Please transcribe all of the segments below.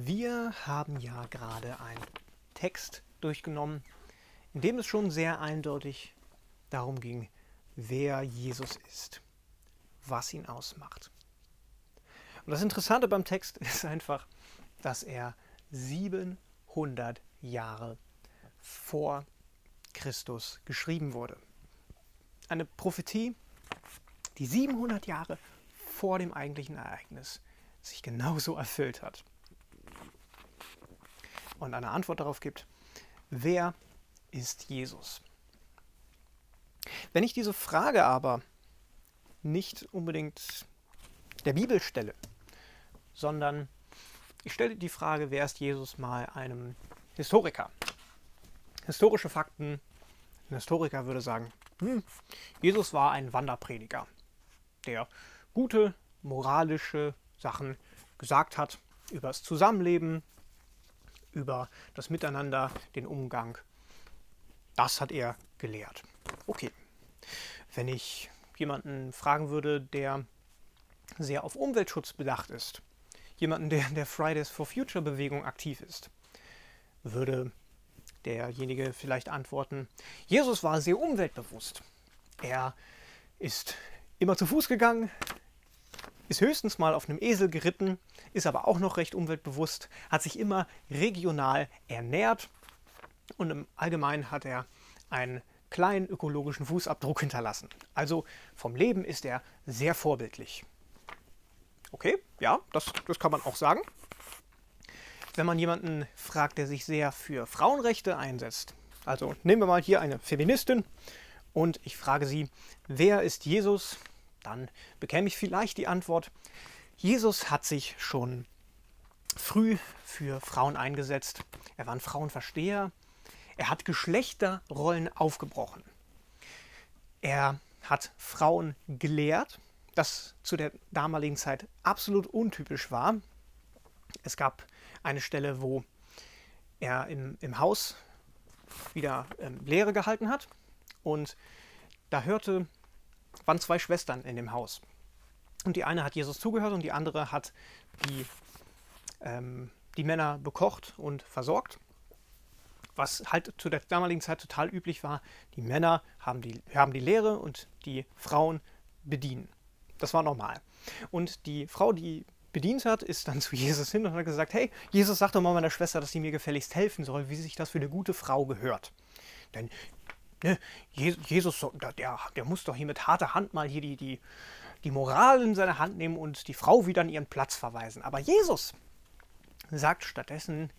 Wir haben ja gerade einen Text durchgenommen, in dem es schon sehr eindeutig darum ging, wer Jesus ist, was ihn ausmacht. Und das Interessante beim Text ist einfach, dass er 700 Jahre vor Christus geschrieben wurde. Eine Prophetie, die 700 Jahre vor dem eigentlichen Ereignis sich genauso erfüllt hat. Und eine Antwort darauf gibt, wer ist Jesus? Wenn ich diese Frage aber nicht unbedingt der Bibel stelle, sondern ich stelle die Frage, wer ist Jesus mal einem Historiker? Historische Fakten. Ein Historiker würde sagen, hm, Jesus war ein Wanderprediger, der gute moralische Sachen gesagt hat über das Zusammenleben, über das Miteinander, den Umgang. Das hat er gelehrt. Okay. Wenn ich jemanden fragen würde, der sehr auf Umweltschutz bedacht ist, jemanden, der in der Fridays for Future Bewegung aktiv ist, würde derjenige vielleicht antworten, Jesus war sehr umweltbewusst. Er ist immer zu Fuß gegangen, ist höchstens mal auf einem Esel geritten, ist aber auch noch recht umweltbewusst, hat sich immer regional ernährt und im Allgemeinen hat er einen kleinen ökologischen Fußabdruck hinterlassen. Also vom Leben ist er sehr vorbildlich. Okay, ja, das, das kann man auch sagen. Wenn man jemanden fragt, der sich sehr für Frauenrechte einsetzt, also nehmen wir mal hier eine Feministin und ich frage sie, wer ist Jesus? Dann bekäme ich vielleicht die Antwort, Jesus hat sich schon früh für Frauen eingesetzt. Er war ein Frauenversteher. Er hat Geschlechterrollen aufgebrochen. Er hat Frauen gelehrt das zu der damaligen Zeit absolut untypisch war. Es gab eine Stelle, wo er im, im Haus wieder ähm, Lehre gehalten hat und da hörte, waren zwei Schwestern in dem Haus. Und die eine hat Jesus zugehört und die andere hat die, ähm, die Männer bekocht und versorgt. Was halt zu der damaligen Zeit total üblich war. Die Männer haben die, haben die Lehre und die Frauen bedienen. Das war normal. Und die Frau, die bedient hat, ist dann zu Jesus hin und hat gesagt, hey, Jesus, sag doch mal meiner Schwester, dass sie mir gefälligst helfen soll, wie sich das für eine gute Frau gehört. Denn ne, Jesus, der, der muss doch hier mit harter Hand mal hier die, die, die Moral in seine Hand nehmen und die Frau wieder an ihren Platz verweisen. Aber Jesus sagt stattdessen,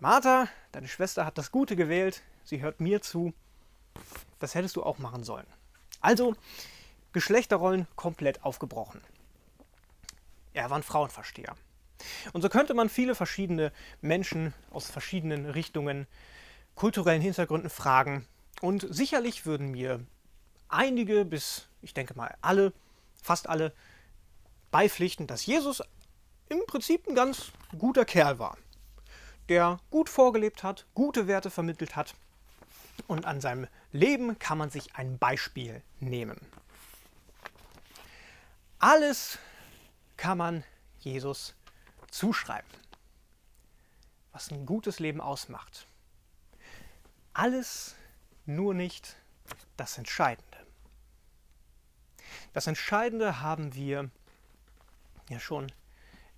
Martha, deine Schwester hat das Gute gewählt, sie hört mir zu, das hättest du auch machen sollen. Also, Geschlechterrollen komplett aufgebrochen. Er war ein Frauenversteher. Und so könnte man viele verschiedene Menschen aus verschiedenen Richtungen, kulturellen Hintergründen fragen. Und sicherlich würden mir einige bis, ich denke mal, alle, fast alle, beipflichten, dass Jesus im Prinzip ein ganz guter Kerl war, der gut vorgelebt hat, gute Werte vermittelt hat. Und an seinem Leben kann man sich ein Beispiel nehmen. Alles kann man Jesus zuschreiben, was ein gutes Leben ausmacht. Alles nur nicht das Entscheidende. Das Entscheidende haben wir ja schon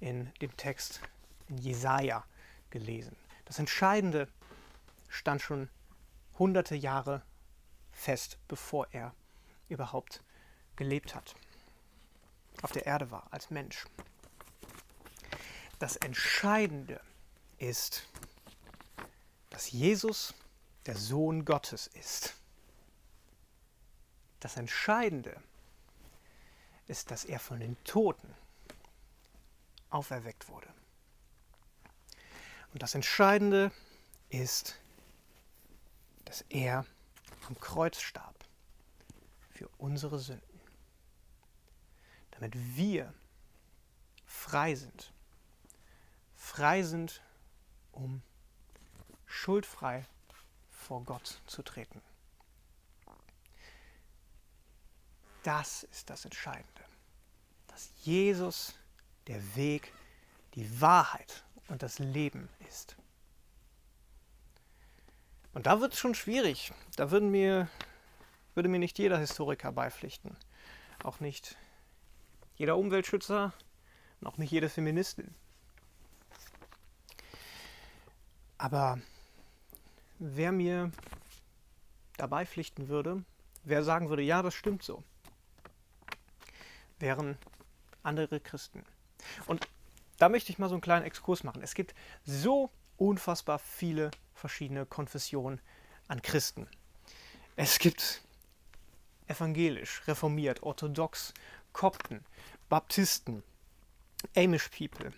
in dem Text in Jesaja gelesen. Das Entscheidende stand schon hunderte Jahre fest, bevor er überhaupt gelebt hat auf der Erde war, als Mensch. Das Entscheidende ist, dass Jesus der Sohn Gottes ist. Das Entscheidende ist, dass er von den Toten auferweckt wurde. Und das Entscheidende ist, dass er am Kreuz starb für unsere Sünden damit wir frei sind. Frei sind, um schuldfrei vor Gott zu treten. Das ist das Entscheidende, dass Jesus der Weg, die Wahrheit und das Leben ist. Und da wird es schon schwierig. Da würden mir, würde mir nicht jeder Historiker beipflichten. Auch nicht jeder Umweltschützer und auch nicht jede Feministin. Aber wer mir dabei pflichten würde, wer sagen würde, ja, das stimmt so, wären andere Christen. Und da möchte ich mal so einen kleinen Exkurs machen. Es gibt so unfassbar viele verschiedene Konfessionen an Christen. Es gibt evangelisch, reformiert, orthodox, Kopten, Baptisten, Amish People,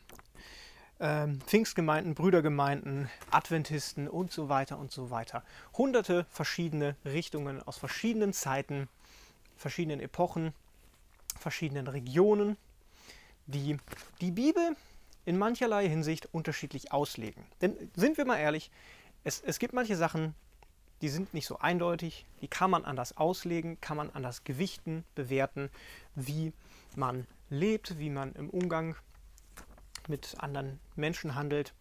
ähm, Pfingstgemeinden, Brüdergemeinden, Adventisten und so weiter und so weiter. Hunderte verschiedene Richtungen aus verschiedenen Zeiten, verschiedenen Epochen, verschiedenen Regionen, die die Bibel in mancherlei Hinsicht unterschiedlich auslegen. Denn sind wir mal ehrlich, es, es gibt manche Sachen, die sind nicht so eindeutig, die kann man anders auslegen, kann man anders gewichten, bewerten, wie man lebt, wie man im Umgang mit anderen Menschen handelt.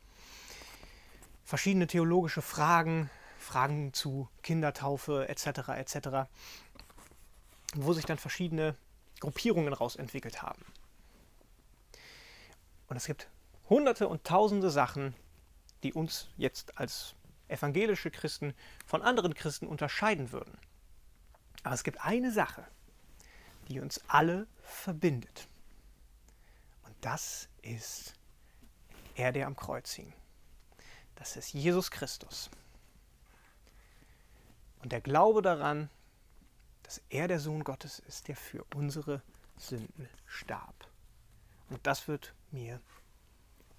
Verschiedene theologische Fragen, Fragen zu Kindertaufe etc. etc., wo sich dann verschiedene Gruppierungen rausentwickelt haben. Und es gibt hunderte und tausende Sachen, die uns jetzt als evangelische Christen von anderen Christen unterscheiden würden. Aber es gibt eine Sache, die uns alle verbindet. Und das ist er, der am Kreuz hing. Das ist Jesus Christus. Und der Glaube daran, dass er der Sohn Gottes ist, der für unsere Sünden starb. Und das wird mir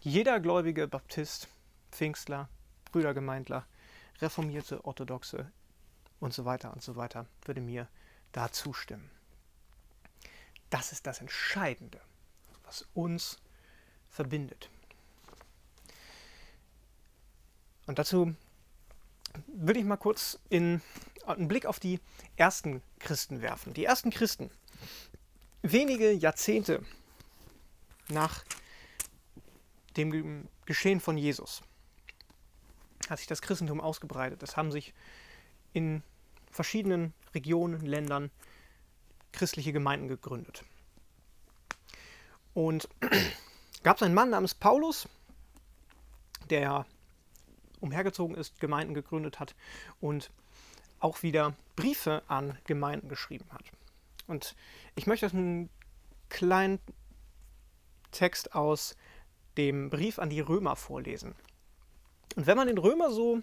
jeder gläubige Baptist, Pfingstler, Brüdergemeindler, Reformierte, Orthodoxe und so weiter und so weiter, würde mir da zustimmen. Das ist das Entscheidende, was uns verbindet. Und dazu will ich mal kurz in, einen Blick auf die ersten Christen werfen. Die ersten Christen, wenige Jahrzehnte nach dem Geschehen von Jesus, hat sich das Christentum ausgebreitet. Es haben sich in verschiedenen Regionen, Ländern christliche Gemeinden gegründet. Und gab es einen Mann namens Paulus, der umhergezogen ist, Gemeinden gegründet hat und auch wieder Briefe an Gemeinden geschrieben hat. Und ich möchte einen kleinen Text aus dem Brief an die Römer vorlesen. Und wenn man den Römer so,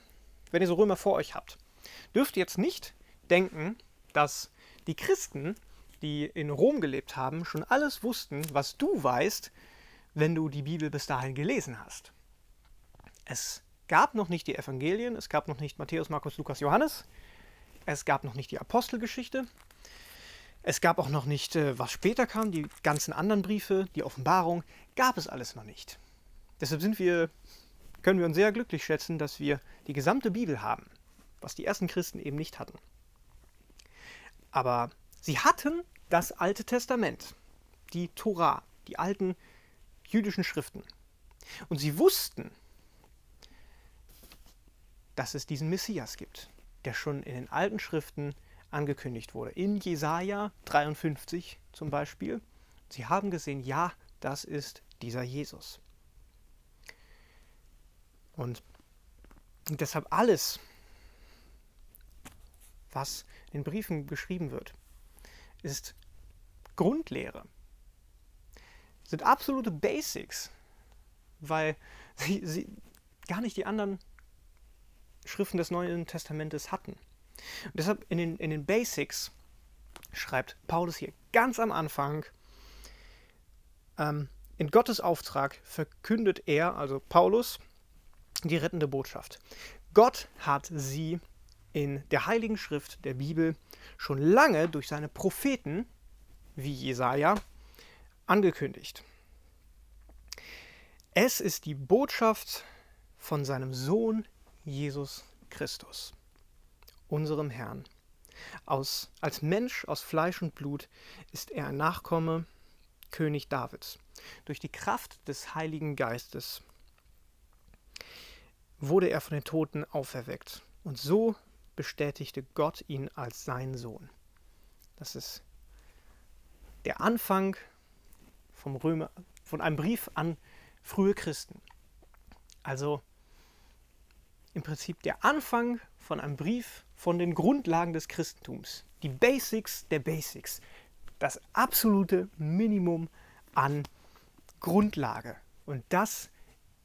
wenn ihr so Römer vor euch habt, dürft ihr jetzt nicht denken, dass die Christen, die in Rom gelebt haben, schon alles wussten, was du weißt, wenn du die Bibel bis dahin gelesen hast. Es gab noch nicht die Evangelien, es gab noch nicht Matthäus, Markus, Lukas, Johannes, es gab noch nicht die Apostelgeschichte, es gab auch noch nicht, äh, was später kam, die ganzen anderen Briefe, die Offenbarung, gab es alles noch nicht. Deshalb sind wir, können wir uns sehr glücklich schätzen, dass wir die gesamte Bibel haben, was die ersten Christen eben nicht hatten. Aber sie hatten das Alte Testament, die Tora, die alten jüdischen Schriften. Und sie wussten, dass es diesen Messias gibt, der schon in den alten Schriften angekündigt wurde. In Jesaja 53 zum Beispiel. Sie haben gesehen, ja, das ist dieser Jesus. Und deshalb alles, was in Briefen geschrieben wird, ist Grundlehre. Sind absolute Basics, weil sie, sie gar nicht die anderen Schriften des Neuen Testamentes hatten. Und deshalb in den, in den Basics schreibt Paulus hier ganz am Anfang, ähm, in Gottes Auftrag verkündet er, also Paulus, die rettende Botschaft. Gott hat sie in der Heiligen Schrift der Bibel schon lange durch seine Propheten, wie Jesaja, angekündigt. Es ist die Botschaft von seinem Sohn Jesus Christus, unserem Herrn. Aus, als Mensch aus Fleisch und Blut ist er ein Nachkomme König Davids. Durch die Kraft des Heiligen Geistes wurde er von den Toten auferweckt. Und so bestätigte Gott ihn als sein Sohn. Das ist der Anfang vom Römer, von einem Brief an frühe Christen. Also im Prinzip der Anfang von einem Brief von den Grundlagen des Christentums. Die Basics der Basics. Das absolute Minimum an Grundlage. Und das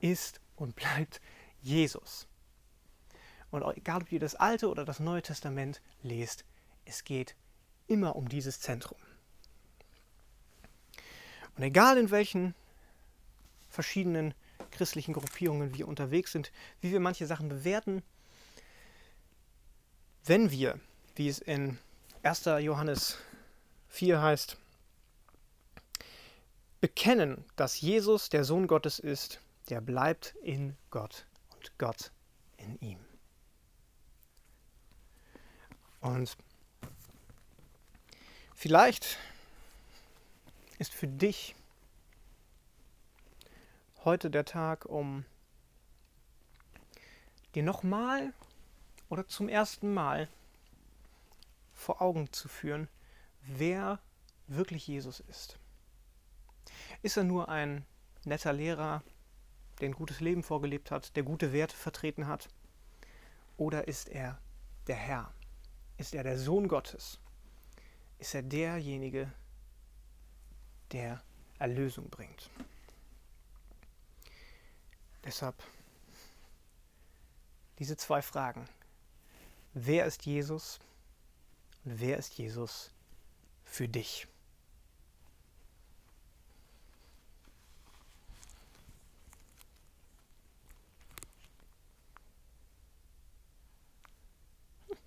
ist und bleibt Jesus. Und egal, ob ihr das Alte oder das Neue Testament lest, es geht immer um dieses Zentrum. Und egal in welchen verschiedenen christlichen Gruppierungen wir unterwegs sind, wie wir manche Sachen bewerten, wenn wir, wie es in 1. Johannes 4 heißt, bekennen, dass Jesus der Sohn Gottes ist, der bleibt in Gott und Gott in ihm. Und vielleicht ist für dich heute der Tag, um dir nochmal oder zum ersten Mal vor Augen zu führen, wer wirklich Jesus ist. Ist er nur ein netter Lehrer, der ein gutes Leben vorgelebt hat, der gute Werte vertreten hat? Oder ist er der Herr? Ist er der Sohn Gottes? Ist er derjenige, der Erlösung bringt? Deshalb diese zwei Fragen. Wer ist Jesus und wer ist Jesus für dich?